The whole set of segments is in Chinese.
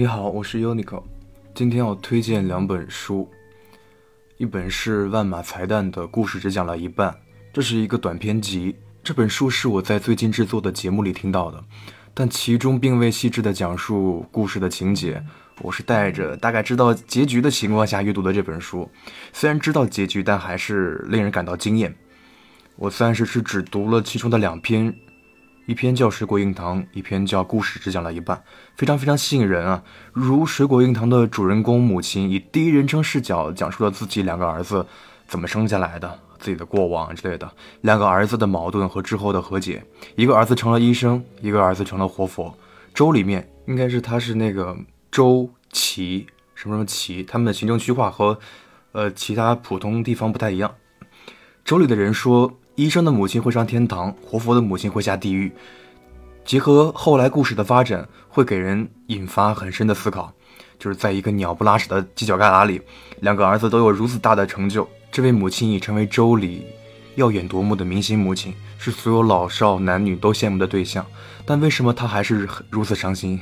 你好，我是 Unico，今天要推荐两本书，一本是万马才旦的故事只讲了一半，这是一个短篇集。这本书是我在最近制作的节目里听到的，但其中并未细致的讲述故事的情节。我是带着大概知道结局的情况下阅读的这本书，虽然知道结局，但还是令人感到惊艳。我暂时是只读了其中的两篇。一篇叫《水果硬糖》，一篇叫《故事只讲了一半》，非常非常吸引人啊！如《水果硬糖》的主人公母亲以第一人称视角讲述了自己两个儿子怎么生下来的、自己的过往之类的，两个儿子的矛盾和之后的和解。一个儿子成了医生，一个儿子成了活佛。州里面应该是他是那个周琦什么什么琦，他们的行政区划和呃其他普通地方不太一样。州里的人说。医生的母亲会上天堂，活佛的母亲会下地狱。结合后来故事的发展，会给人引发很深的思考。就是在一个鸟不拉屎的犄角旮旯里，两个儿子都有如此大的成就，这位母亲已成为州里耀眼夺目的明星母亲，是所有老少男女都羡慕的对象。但为什么她还是如此伤心？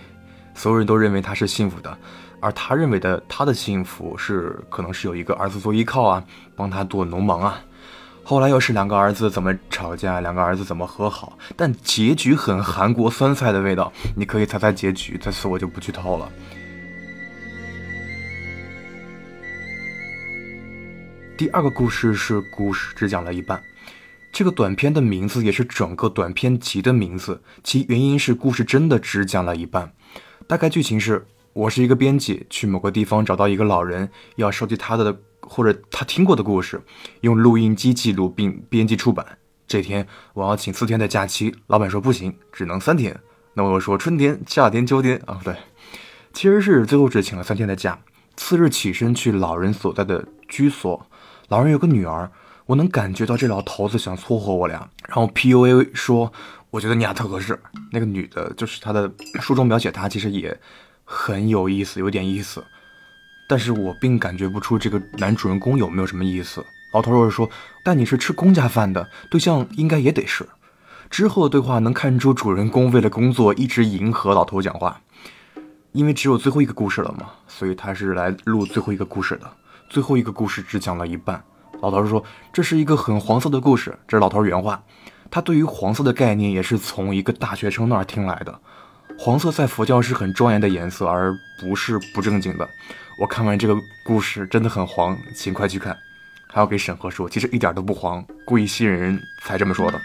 所有人都认为她是幸福的，而她认为的她的幸福是可能是有一个儿子做依靠啊，帮她做农忙啊。后来又是两个儿子怎么吵架，两个儿子怎么和好，但结局很韩国酸菜的味道，你可以猜猜结局，在此我就不剧透了。第二个故事是故事只讲了一半，这个短片的名字也是整个短片集的名字，其原因是故事真的只讲了一半。大概剧情是我是一个编辑，去某个地方找到一个老人，要收集他的。或者他听过的故事，用录音机记录并编辑出版。这天我要请四天的假期，老板说不行，只能三天。那我又说春天、夏天、秋天啊，对，其实是最后只请了三天的假。次日起身去老人所在的居所，老人有个女儿，我能感觉到这老头子想撮合我俩，然后 PUA 说，我觉得你俩特合适。那个女的，就是他的书中描写，她其实也很有意思，有点意思。但是我并感觉不出这个男主人公有没有什么意思。老头又说：“但你是吃公家饭的，对象应该也得是。”之后的对话能看出主人公为了工作一直迎合老头讲话，因为只有最后一个故事了嘛，所以他是来录最后一个故事的。最后一个故事只讲了一半。老头儿说：“这是一个很黄色的故事。”这是老头原话。他对于黄色的概念也是从一个大学生那儿听来的。黄色在佛教是很庄严的颜色，而不是不正经的。我看完这个故事真的很黄，请快去看。还要给审核说，其实一点都不黄，故意吸引人才这么说的。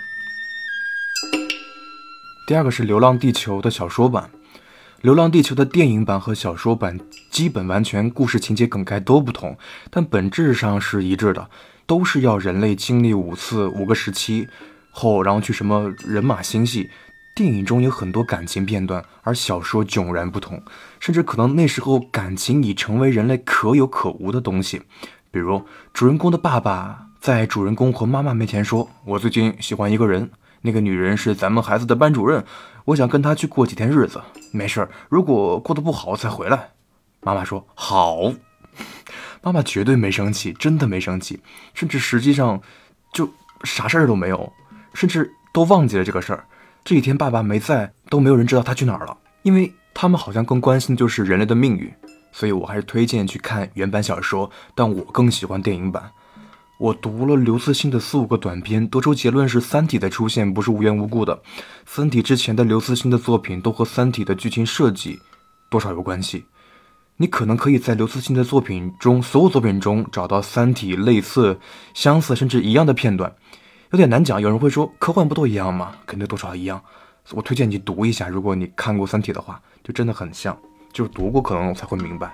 第二个是《流浪地球》的小说版，《流浪地球》的电影版和小说版基本完全故事情节梗概都不同，但本质上是一致的，都是要人类经历五次五个时期后，然后去什么人马星系。电影中有很多感情片段，而小说迥然不同，甚至可能那时候感情已成为人类可有可无的东西。比如，主人公的爸爸在主人公和妈妈面前说：“我最近喜欢一个人，那个女人是咱们孩子的班主任，我想跟她去过几天日子。没事儿，如果过得不好再回来。”妈妈说：“好。”妈妈绝对没生气，真的没生气，甚至实际上就啥事儿都没有，甚至都忘记了这个事儿。这几天爸爸没在，都没有人知道他去哪儿了，因为他们好像更关心的就是人类的命运，所以我还是推荐去看原版小说，但我更喜欢电影版。我读了刘慈欣的四五个短篇，得出结论是《三体》的出现不是无缘无故的，《三体》之前的刘慈欣的作品都和《三体》的剧情设计多少有关系。你可能可以在刘慈欣的作品中所有作品中找到《三体》类似、相似甚至一样的片段。有点难讲，有人会说科幻不都一样吗？肯定多少一样。我推荐你读一下，如果你看过《三体》的话，就真的很像，就是读过可能才会明白。